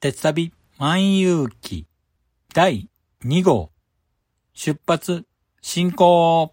鉄旅万有記第2号。出発進行。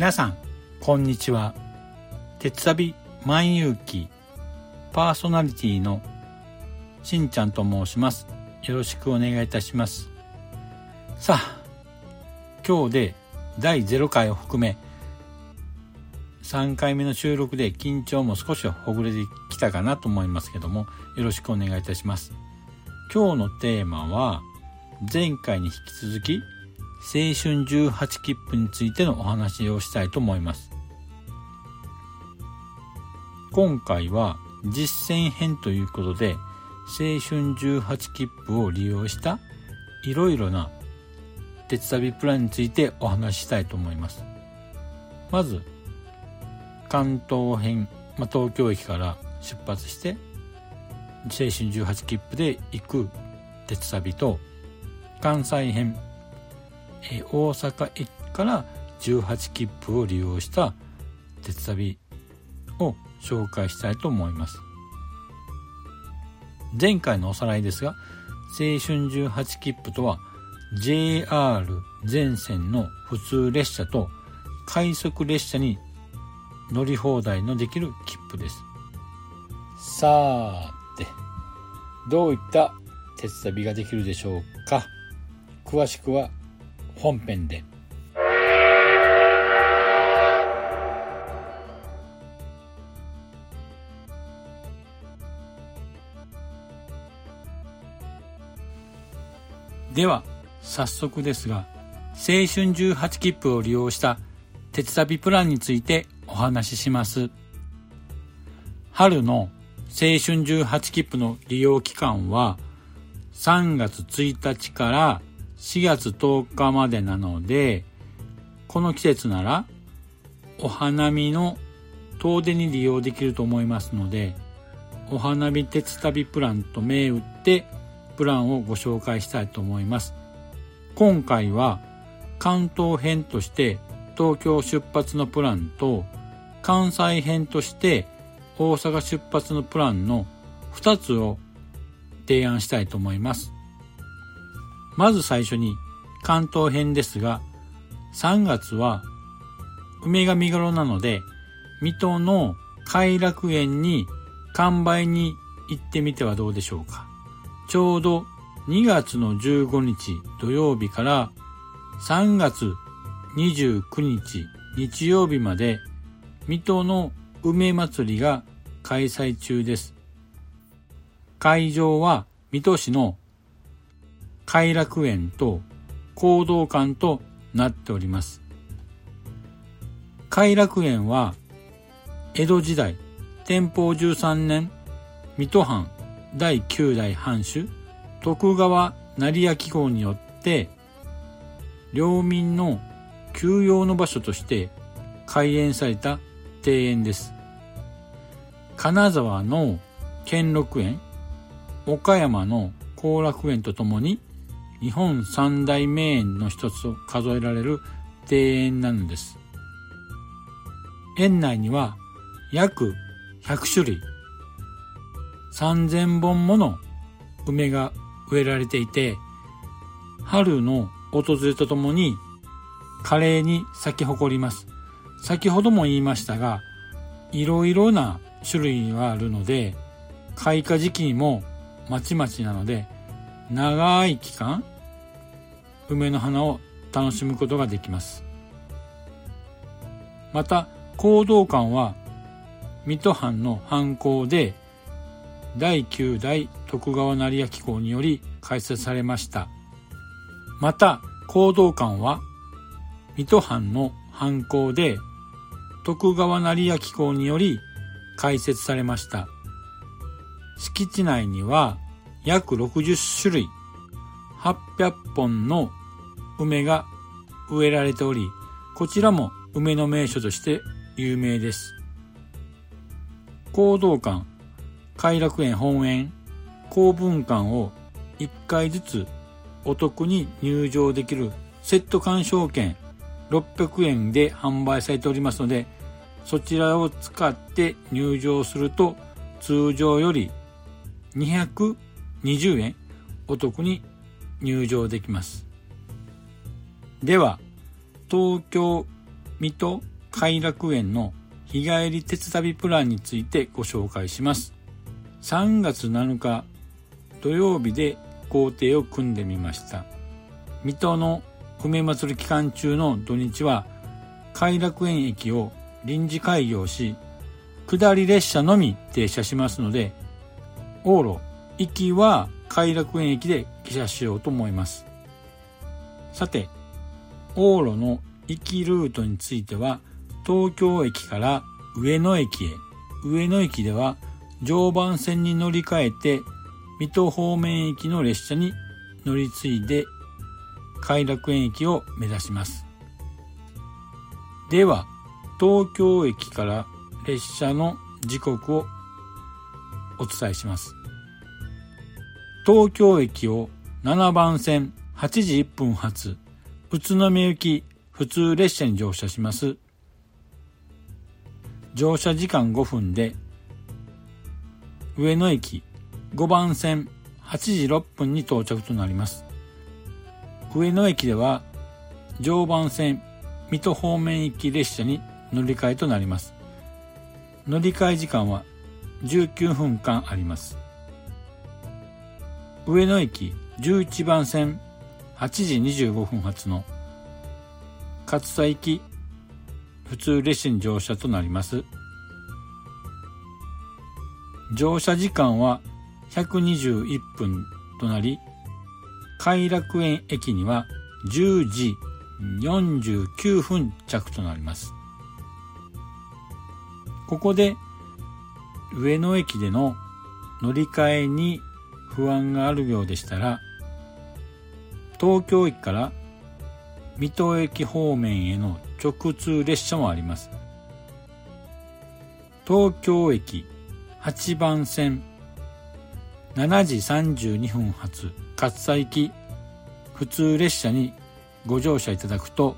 皆さんこんにちは。鉄旅万有記パーソナリティのしんちゃんと申します。よろしくお願いいたします。さあ今日で第0回を含め3回目の収録で緊張も少しほぐれてきたかなと思いますけどもよろしくお願いいたします。今日のテーマは前回に引き続き青春18切符についてのお話をしたいと思います。今回は実践編ということで青春18切符を利用したいろいろな鉄旅プランについてお話ししたいと思います。まず関東編、まあ、東京駅から出発して青春18切符で行く鉄旅と関西編え大阪駅から18切符を利用した鉄旅を紹介したいと思います。前回のおさらいですが青春18切符とは JR 全線の普通列車と快速列車に乗り放題のできる切符です。さてどういった鉄旅ができるでしょうか。詳しくは本編で。では早速ですが青春18切符を利用した鉄旅プランについてお話しします。春の青春18切符の利用期間は3月1日から4月10日までなので、この季節ならお花見の遠出に利用できると思いますので、お花見鉄旅プランと銘打ってプランをご紹介したいと思います。今回は関東編として東京出発のプランと関西編として大阪出発のプランの2つを提案したいと思います。まず最初に関東編ですが、3月は梅が見頃なので、水戸の偕楽園に完売に行ってみてはどうでしょうか。ちょうど2月の15日土曜日から3月29日日曜日まで水戸の梅祭りが開催中です。会場は水戸市の偕楽園と行動館となっております。偕楽園は江戸時代天保13年水戸藩第9代藩主徳川成明公によって領民の休養の場所として開園された庭園です。金沢の兼六園、岡山の後楽園とともに日本三大名園の一つと数えられる庭園なのです。園内には約100種類、3000本もの梅が植えられていて、春の訪れとともに華麗に咲き誇ります。先ほども言いましたが、いろいろな種類があるので、開花時期にもまちまちなので、長い期間、梅の花を楽しむことができます。また、行動館は、水戸藩の藩校で、第9代徳川成明公により開設されました。また、行動館は、水戸藩の藩校で、徳川成明公により開設されました。敷地内には約60種類、800本の梅が植えられており、こちらも梅の名所として有名です。講道館、偕楽園本園、公文館を1回ずつお得に入場できるセット鑑賞券600円で販売されておりますので、そちらを使って入場すると通常より20円お得に入場できます。では、東京水戸偕楽園の日帰り鉄旅プランについてご紹介します。3月7日土曜日で工程を組んでみました。水戸の梅祭り期間中の土日は偕楽園駅を臨時開業し、下り列車のみ停車しますので、往路、行きは偕楽園駅で下車しようと思います。さて、往路の行きルートについては、東京駅から上野駅へ、上野駅では常磐線に乗り換えて、水戸方面駅の列車に乗り継いで、偕楽園駅を目指します。では、東京駅から列車の時刻をお伝えします。東京駅を7番線8時1分発宇都宮行き普通列車に乗車します。乗車時間5分で上野駅5番線8時6分に到着となります。上野駅では常磐線水戸方面行き列車に乗り換えとなります。乗り換え時間は19分間あります。上野駅11番線8時25分発の勝田行き普通列車に乗車となります。乗車時間は121分となり、偕楽園駅には10時49分着となります。ここで上野駅での乗り換えに不安があるようでしたら、東京駅から水戸駅方面への直通列車もあります。東京駅8番線7時32分発勝佐行き普通列車にご乗車いただくと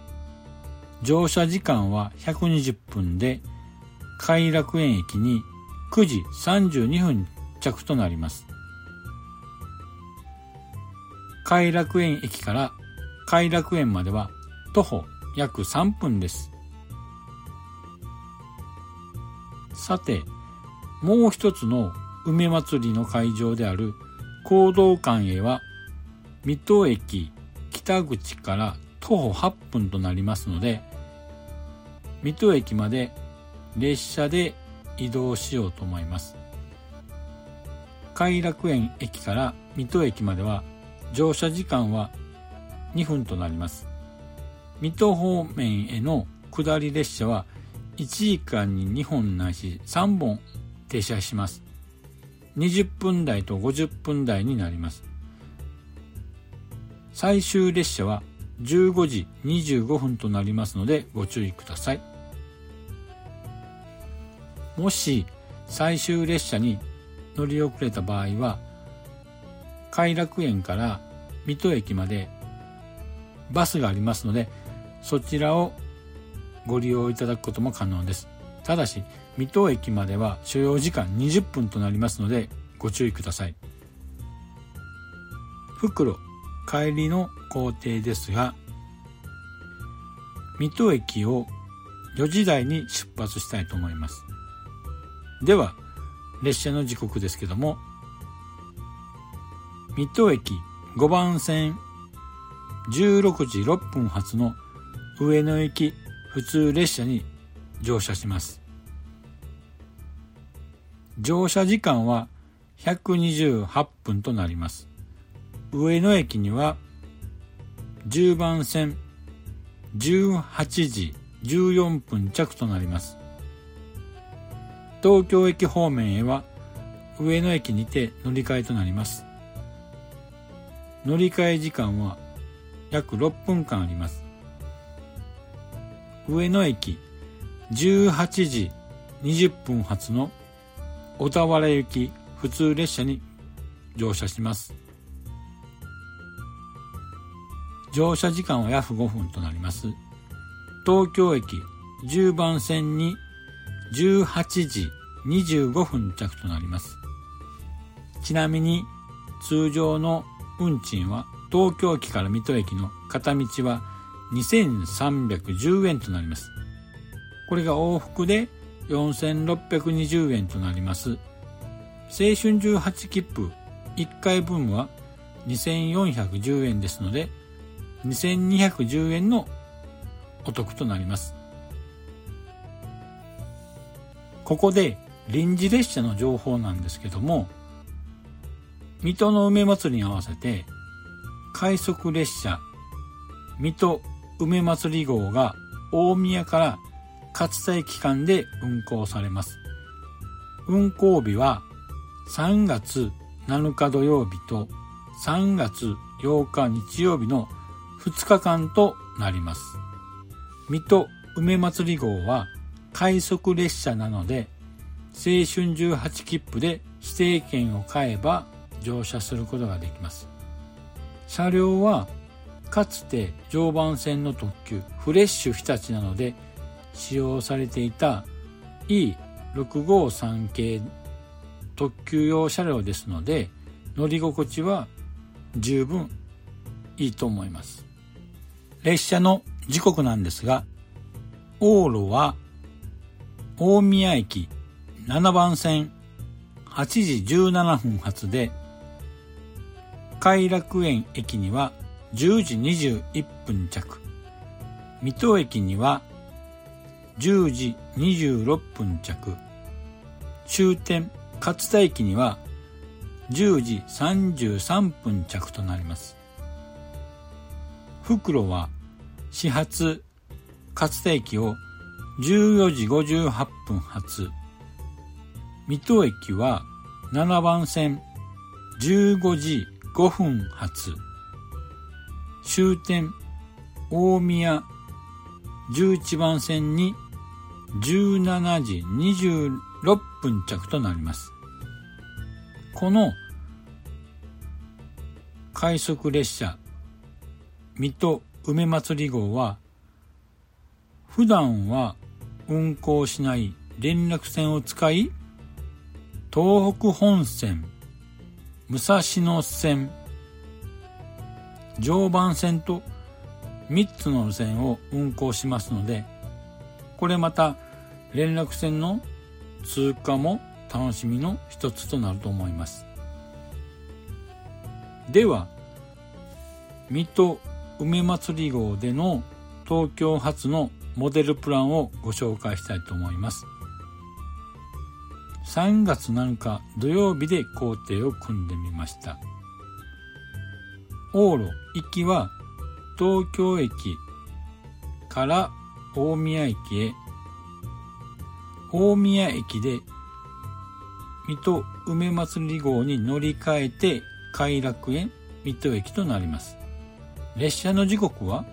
乗車時間は120分で偕楽園駅に9時32分着となります。偕楽園駅から偕楽園までは徒歩約3分です。さて、もう一つの梅祭りの会場である行動館へは、水戸駅北口から徒歩8分となりますので、水戸駅まで列車で移動しようと思います。偕楽園駅から水戸駅までは乗車時間は2分となります。水戸方面への下り列車は1時間に2本ないし3本停車します。20分台と50分台になります。最終列車は15時25分となりますのでご注意ください。もし最終列車に乗り遅れた場合は、偕楽園から水戸駅までバスがありますので、そちらをご利用いただくことも可能です。ただし、水戸駅までは所要時間20分となりますので、ご注意ください。袋、帰りの工程ですが、水戸駅を4時台に出発したいと思います。では、列車の時刻ですけども、水戸駅5番線16時6分発の上野駅普通列車に乗車します。乗車時間は128分となります。上野駅には10番線18時14分着となります。東京駅方面へは上野駅にて乗り換えとなります。乗り換え時間は約6分間あります。上野駅18時20分発の小田原行き普通列車に乗車します。乗車時間は約5分となります。東京駅10番線に18時25分着となります。ちなみに通常の運賃は東京駅から水戸駅の片道は2310円となります。これが往復で4620円となります。青春18切符1回分は2410円ですので2210円のお得となります。ここで臨時列車の情報なんですけども、水戸の梅祭りに合わせて、快速列車、水戸梅祭り号が大宮から勝田駅間で運行されます。運行日は3月7日土曜日と3月8日日曜日の2日間となります。水戸梅祭り号は快速列車なので、青春18切符で指定券を買えば乗車することができます。車両はかつて常磐線の特急フレッシュ日立なので使用されていた E653 系特急用車両ですので乗り心地は十分いいと思います。列車の時刻なんですが、往路は大宮駅7番線8時17分発で、偕楽園駅には10時21分着、水戸駅には10時26分着、終点勝田駅には10時33分着となります。袋は始発勝田駅を14時58分発。水戸駅は7番線15時5分発終点大宮11番線に17時26分着となります。この快速列車水戸梅祭り号は普段は運行しない連絡船を使い東北本線武蔵野線常磐線と3つの路線を運行しますのでこれまた連絡船の通過も楽しみの一つとなると思いますでは水戸梅祭り号での東京発のモデルプランをご紹介したいと思います。3月7日土曜日で工程を組んでみました。往路行きは東京駅から大宮駅へ大宮駅で水戸梅祭り号に乗り換えて偕楽園水戸駅となります。列車の時刻は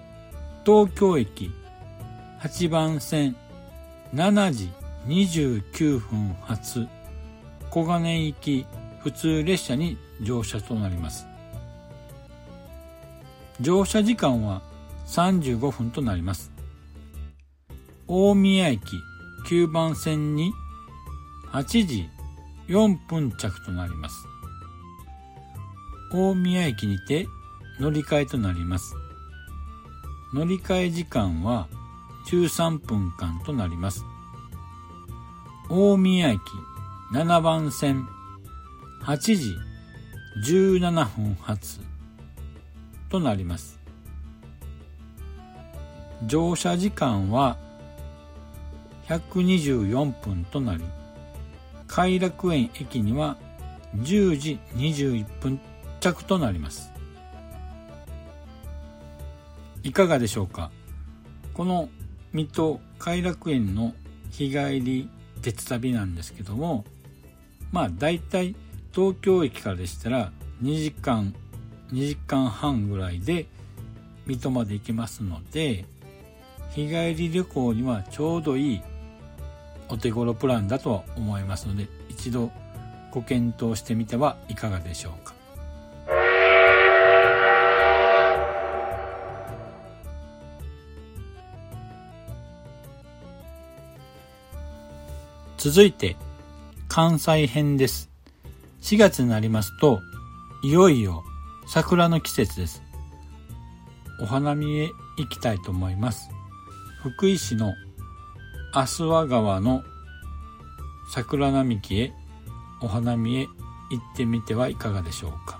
東京駅8番線7時29分発小金井行き普通列車に乗車となります。乗車時間は35分となります。大宮駅9番線に8時4分着となります。大宮駅にて乗り換えとなります。乗り換え時間は13分間となります。大宮駅7番線8時17分発となります。乗車時間は124分となり偕楽園駅には10時21分着となります。いかがでしょうか？この水戸偕楽園の日帰り鉄旅なんですけどもまあ大体東京駅からでしたら2時間2時間半ぐらいで水戸まで行けますので日帰り旅行にはちょうどいいお手頃プランだとは思いますので一度ご検討してみてはいかがでしょうか。続いて関西編です。4月になりますといよいよ桜の季節です。お花見へ行きたいと思います。福井市の阿諏訪川の桜並木へお花見へ行ってみてはいかがでしょうか。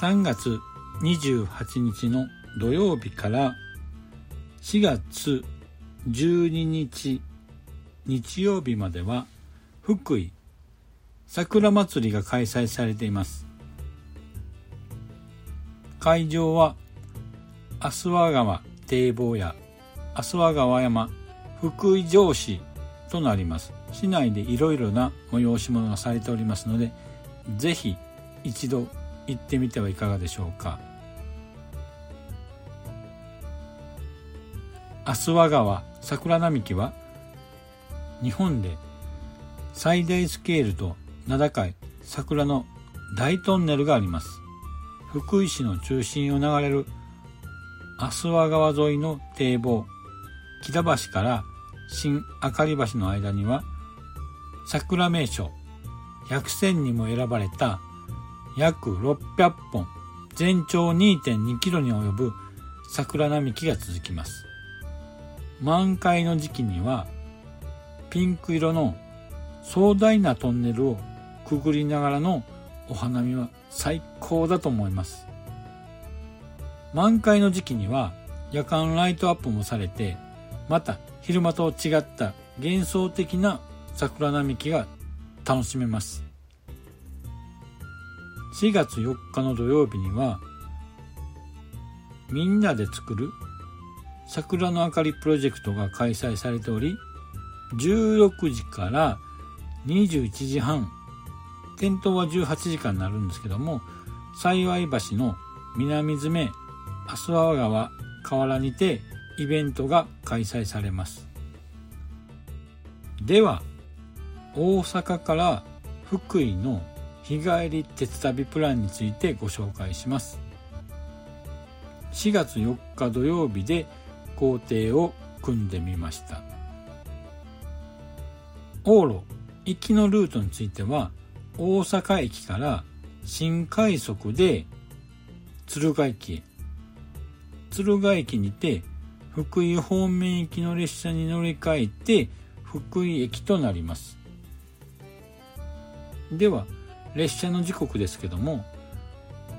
3月28日の土曜日から4月12日日曜日までは福井桜祭りが開催されています。会場は阿諏訪川堤防や阿諏訪川山福井城市となります。市内でいろいろな催し物がされておりますのでぜひ一度行ってみてはいかがでしょうか。阿諏訪川桜並木は日本で最大スケールと名高い桜の大トンネルがあります。福井市の中心を流れる阿諏訪川沿いの堤防北橋から新明かり橋の間には桜名所100選にも選ばれた約600本全長2.2キロに及ぶ桜並木が続きます。満開の時期にはピンク色の壮大なトンネルをくぐりながらのお花見は最高だと思います。満開の時期には夜間ライトアップもされて、また昼間と違った幻想的な桜並木が楽しめます。4月4日の土曜日には、みんなで作る桜の明かりプロジェクトが開催されており、16時から21時半点灯は18時間になるんですけども幸い橋の南詰阿諏訪川河原にてイベントが開催されます。では大阪から福井の日帰り鉄旅プランについてご紹介します。4月4日土曜日で工程を組んでみました。往路行きのルートについては大阪駅から新快速で敦賀駅へ。敦賀駅にて福井方面行きの列車に乗り換えて福井駅となります。では列車の時刻ですけども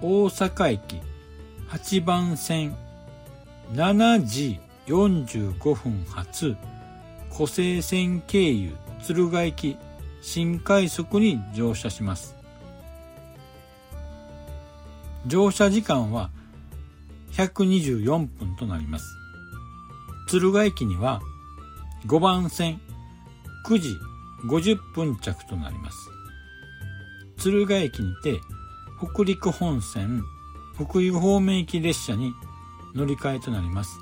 大阪駅8番線7時45分発湖西線経由敦賀駅新快速に乗車します。乗車時間は124分となります。敦賀駅には5番線9時50分着となります。敦賀駅にて北陸本線福井方面行き列車に乗り換えとなります。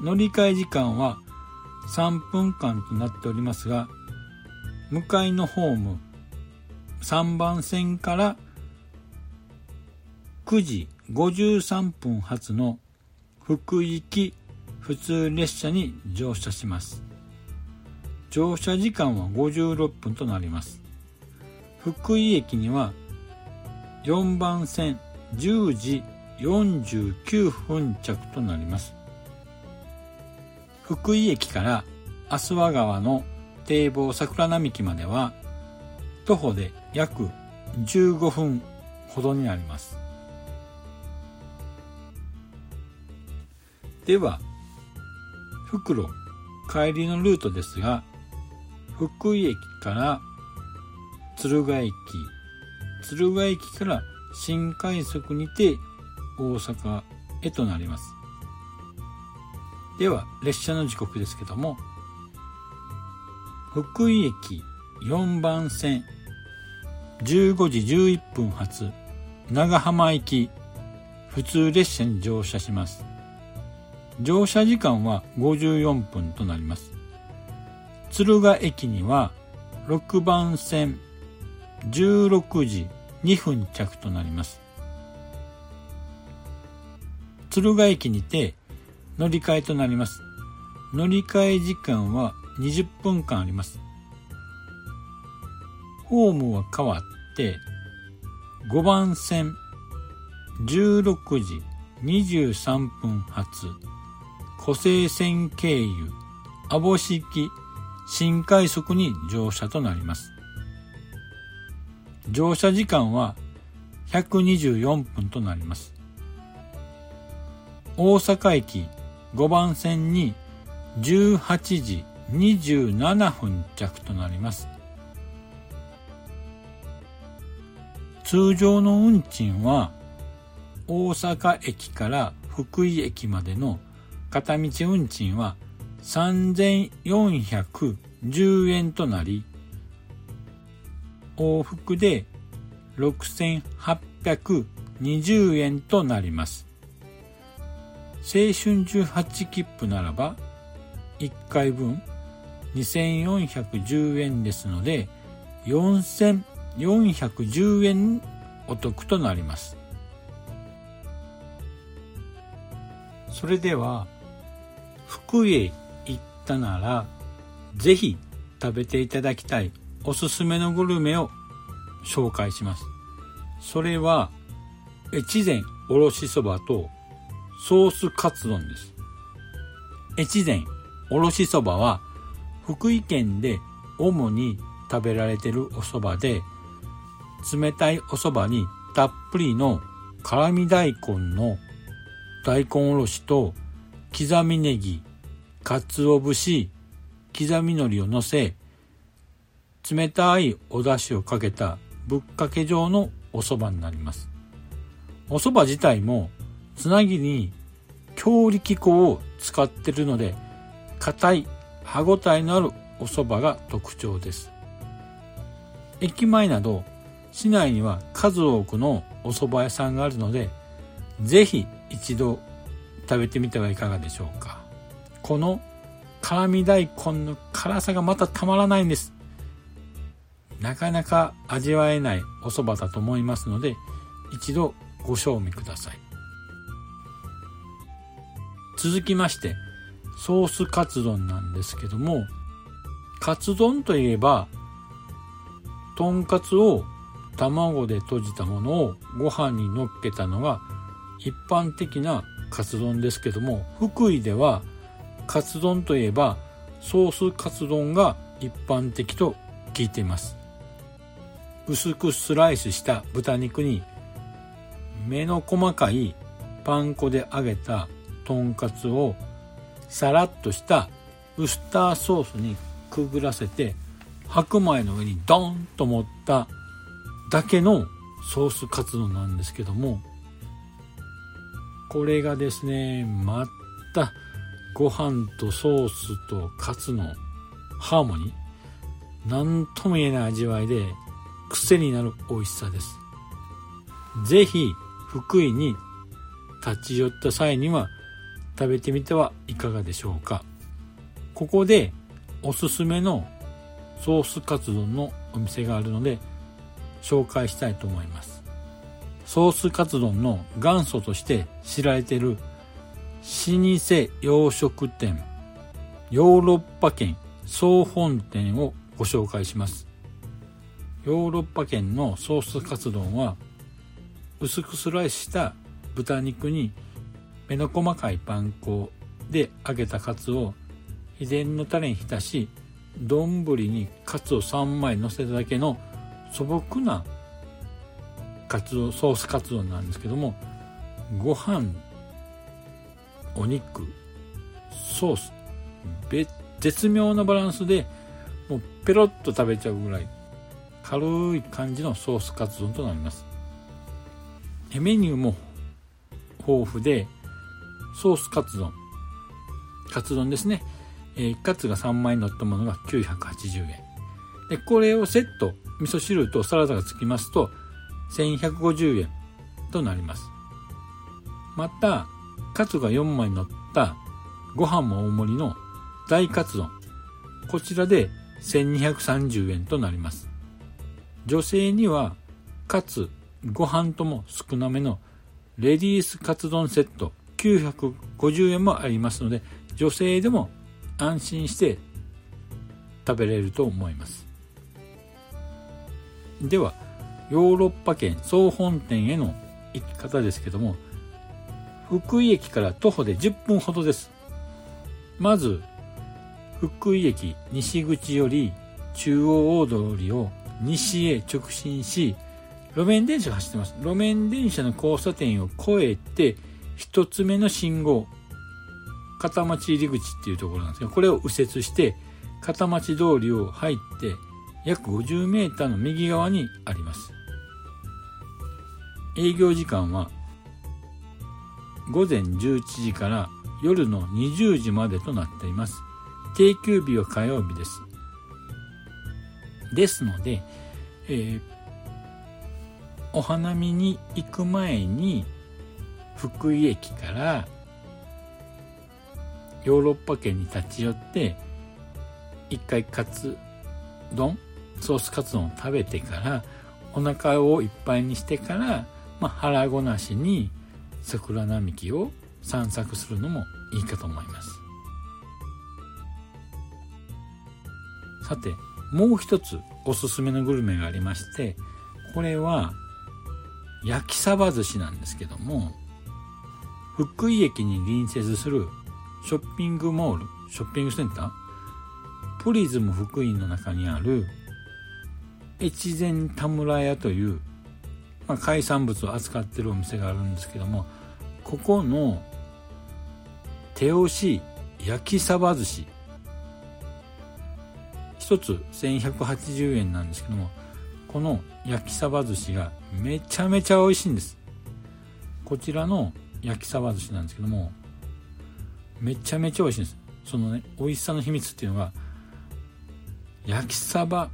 乗り換え時間は3分間となっておりますが、向かいのホーム3番線から9時53分発の福井行き普通列車に乗車します。乗車時間は56分となります。福井駅には4番線10時49分着となります。福井駅から阿諏訪川の堤防桜並木までは徒歩で約15分ほどになります。では、袋帰りのルートですが、福井駅から敦賀駅、敦賀駅から新快速にて大阪へとなります。では、列車の時刻ですけども、福井駅4番線15時11分発長浜行き普通列車に乗車します。乗車時間は54分となります。敦賀駅には6番線16時2分着となります。敦賀駅にて乗り換えとなります。乗り換え時間は20分間あります。ホームは変わって5番線16時23分発湖西線経由網干式新快速に乗車となります。乗車時間は124分となります。大阪駅5番線に18時27分着となります。通常の運賃は大阪駅から福井駅までの片道運賃は3410円となり往復で6820円となります。青春18切符ならば1回分2410円ですので4410円お得となります。それでは福井へ行ったならぜひ食べていただきたいおすすめのグルメを紹介します。それは越前おろしそばとソースカツ丼です。越前おろしそばは福井県で主に食べられてるお蕎麦で冷たいお蕎麦にたっぷりの辛味大根の大根おろしと刻みネギ、鰹節、刻み海苔を乗せ冷たいお出汁をかけたぶっかけ状のお蕎麦になります。お蕎麦自体もつなぎに強力粉を使ってるので硬い歯ごたえのあるお蕎麦が特徴です。駅前など市内には数多くのお蕎麦屋さんがあるのでぜひ一度食べてみてはいかがでしょうか。この辛味大根の辛さがまたたまらないんです。なかなか味わえないお蕎麦だと思いますので一度ご賞味ください。続きましてソースカツ丼なんですけどもカツ丼といえばとんかつを卵で閉じたものをご飯に乗っけたのが一般的なカツ丼ですけども福井ではカツ丼といえばソースカツ丼が一般的と聞いています。薄くスライスした豚肉に目の細かいパン粉で揚げたとんかつをさらっとしたウスターソースにくぐらせて白米の上にドーンと盛っただけのソースカツ丼なんですけどもこれがですねまたご飯とソースとカツのハーモニー何とも言えない味わいで癖になる美味しさです。ぜひ福井に立ち寄った際には食べてみてはいかがでしょうか。ここでおすすめのソースカツ丼のお店があるので紹介したいと思います。ソースカツ丼の元祖として知られている老舗洋食店ヨーロッパ圏総本店をご紹介します。ヨーロッパ圏のソースカツ丼は薄くスライスした豚肉に目の細かいパン粉で揚げたカツを秘伝のタレに浸し丼にカツを3枚乗せただけの素朴なカツオソースカツ丼なんですけどもご飯お肉ソース絶妙なバランスでもうペロッと食べちゃうぐらい軽い感じのソースカツ丼となります。メニューも豊富でソースカツ丼。カツ丼ですね、えー、カツが3枚乗ったものが980円。でこれをセット味噌汁とサラダがつきますと1150円となります。またカツが4枚乗ったご飯も大盛りの大カツ丼。こちらで1230円となります。女性にはカツご飯とも少なめのレディースカツ丼セット950円もありますので女性でも安心して食べれると思います。ではヨーロッパ圏総本店への行き方ですけども福井駅から徒歩で10分ほどです。まず福井駅西口より中央大通りを西へ直進し路面電車が走ってます。路面電車の交差点を越えて一つ目の信号。片町入り口っていうところなんですけどこれを右折して片町通りを入って約50メーターの右側にあります。営業時間は午前11時から夜の20時までとなっています。定休日は火曜日です。ですので、えー、お花見に行く前に福井駅からヨーロッパ圏に立ち寄って一回カツ丼ソースカツ丼を食べてからお腹をいっぱいにしてから、まあ、腹ごなしに桜並木を散策するのもいいかと思います。さてもう一つおすすめのグルメがありましてこれは焼きサバ寿司なんですけども福井駅に隣接するショッピングモールショッピングセンタープリズム福井の中にある越前田村屋という、まあ、海産物を扱ってるお店があるんですけどもここの手押し焼きサバ寿司1つ1180円なんですけどもこの焼きサバ寿司がめちゃめちゃ美味しいんです。こちらの焼きサバ寿司なんですけどもめちゃめちゃ美味しいんです。そのね美味しさの秘密っていうのが焼きサバ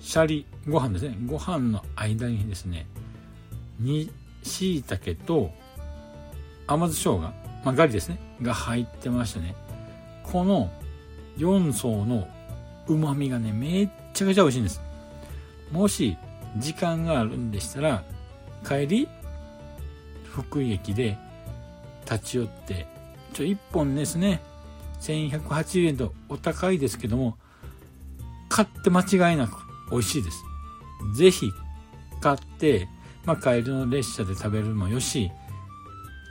シャリご飯ですね。ご飯の間にですねにしいたけと甘酢生姜、まあ、ガリですねが入ってましてねこの4層の旨味がねめっちゃくちゃ美味しいんです。もし時間があるんでしたら帰り福井駅で立ち寄ってちょ1本ですね。1180円とお高いですけども買って間違いなく美味しいです。是非買って、まあ、帰りの列車で食べるのもよし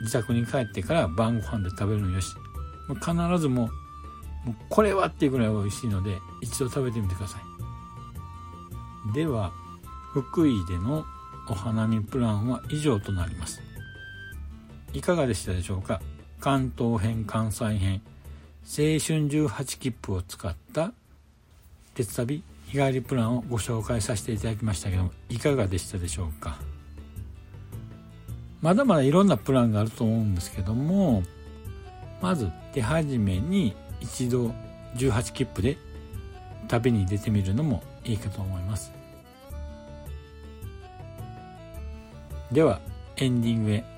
自宅に帰ってから晩ご飯で食べるのよし必ずもうもうこれはっていうぐらい美味しいので一度食べてみてください。では福井でのお花見プランは以上となります。いかがでしたでしょうか？関東編関西編青春18切符を使った鉄旅日帰りプランをご紹介させていただきましたけどもいかがでしたでしょうか？まだまだいろんなプランがあると思うんですけどもまず手始めに一度18切符で旅に出てみるのもいいかと思いますではエンディングへ。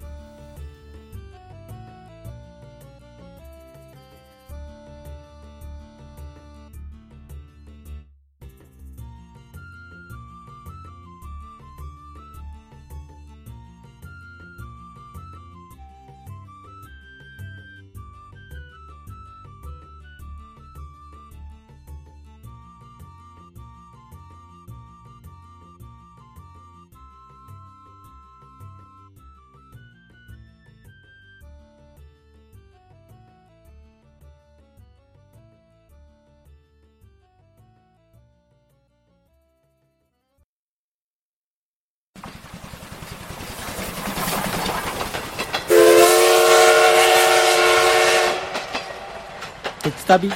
鉄旅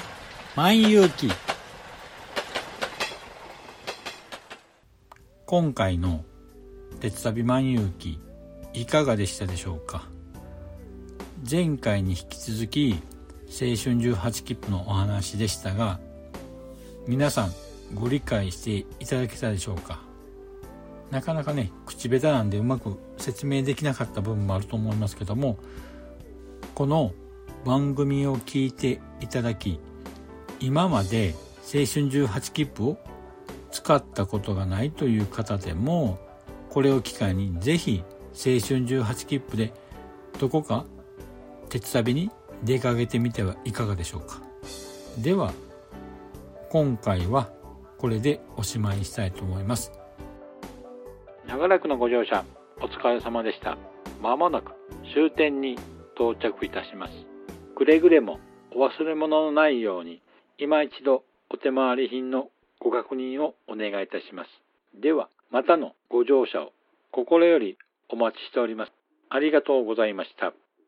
万有記。今回の鉄旅万有記いかがでしたでしょうか？前回に引き続き青春18切符のお話でしたが皆さんご理解していただけたでしょうか？なかなかね口下手なんでうまく説明できなかった部分もあると思いますけどもこの番組を聞いていただき今まで青春18切符を使ったことがないという方でもこれを機会にぜひ青春18切符でどこか鉄旅に出かけてみてはいかがでしょうか。では今回はこれでおしまいにしたいと思います。長らくのご乗車お疲れ様でした。まもなく終点に到着いたします。くれぐれもお忘れ物のないように今一度お手回り品のご確認をお願いいたします。では、またのご乗車を心よりお待ちしております。ありがとうございました。